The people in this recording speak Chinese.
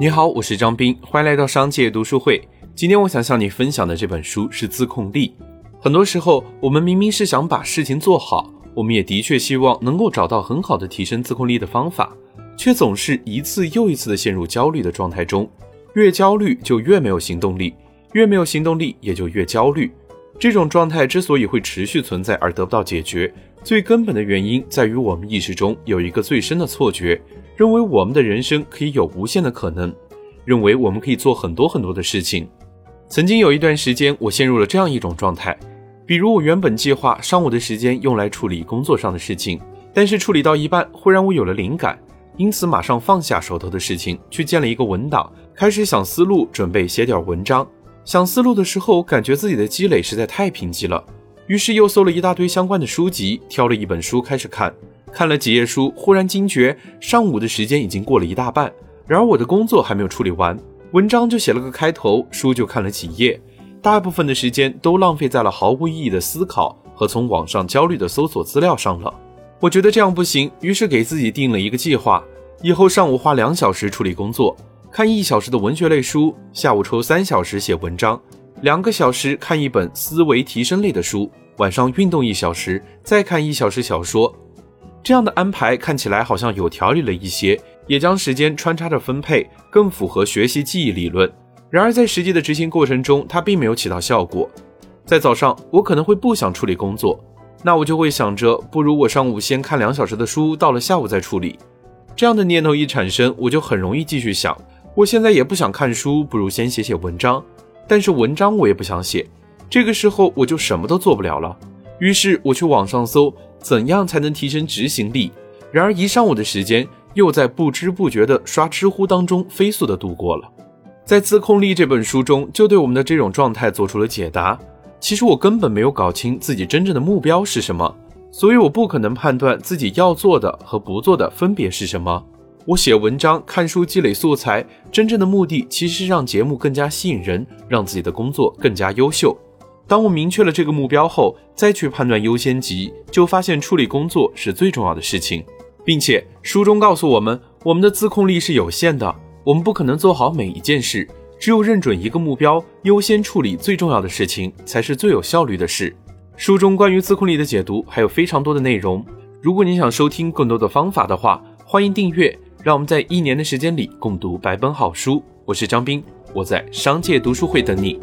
你好，我是张斌，欢迎来到商界读书会。今天我想向你分享的这本书是《自控力》。很多时候，我们明明是想把事情做好，我们也的确希望能够找到很好的提升自控力的方法，却总是一次又一次的陷入焦虑的状态中。越焦虑就越没有行动力，越没有行动力也就越焦虑。这种状态之所以会持续存在而得不到解决，最根本的原因在于我们意识中有一个最深的错觉。认为我们的人生可以有无限的可能，认为我们可以做很多很多的事情。曾经有一段时间，我陷入了这样一种状态，比如我原本计划上午的时间用来处理工作上的事情，但是处理到一半，忽然我有了灵感，因此马上放下手头的事情，去建了一个文档，开始想思路，准备写点文章。想思路的时候，感觉自己的积累实在太贫瘠了，于是又搜了一大堆相关的书籍，挑了一本书开始看。看了几页书，忽然惊觉上午的时间已经过了一大半，然而我的工作还没有处理完，文章就写了个开头，书就看了几页，大部分的时间都浪费在了毫无意义的思考和从网上焦虑的搜索资料上了。我觉得这样不行，于是给自己定了一个计划：以后上午花两小时处理工作，看一小时的文学类书；下午抽三小时写文章，两个小时看一本思维提升类的书；晚上运动一小时，再看一小时小说。这样的安排看起来好像有条理了一些，也将时间穿插着分配，更符合学习记忆理论。然而在实际的执行过程中，它并没有起到效果。在早上，我可能会不想处理工作，那我就会想着，不如我上午先看两小时的书，到了下午再处理。这样的念头一产生，我就很容易继续想，我现在也不想看书，不如先写写文章。但是文章我也不想写，这个时候我就什么都做不了了。于是我去网上搜。怎样才能提升执行力？然而一上午的时间又在不知不觉的刷知乎当中飞速的度过了。在《自控力》这本书中，就对我们的这种状态做出了解答。其实我根本没有搞清自己真正的目标是什么，所以我不可能判断自己要做的和不做的分别是什么。我写文章、看书积累素材，真正的目的其实是让节目更加吸引人，让自己的工作更加优秀。当我明确了这个目标后，再去判断优先级，就发现处理工作是最重要的事情，并且书中告诉我们，我们的自控力是有限的，我们不可能做好每一件事，只有认准一个目标，优先处理最重要的事情，才是最有效率的事。书中关于自控力的解读还有非常多的内容，如果你想收听更多的方法的话，欢迎订阅。让我们在一年的时间里共读百本好书。我是张斌，我在商界读书会等你。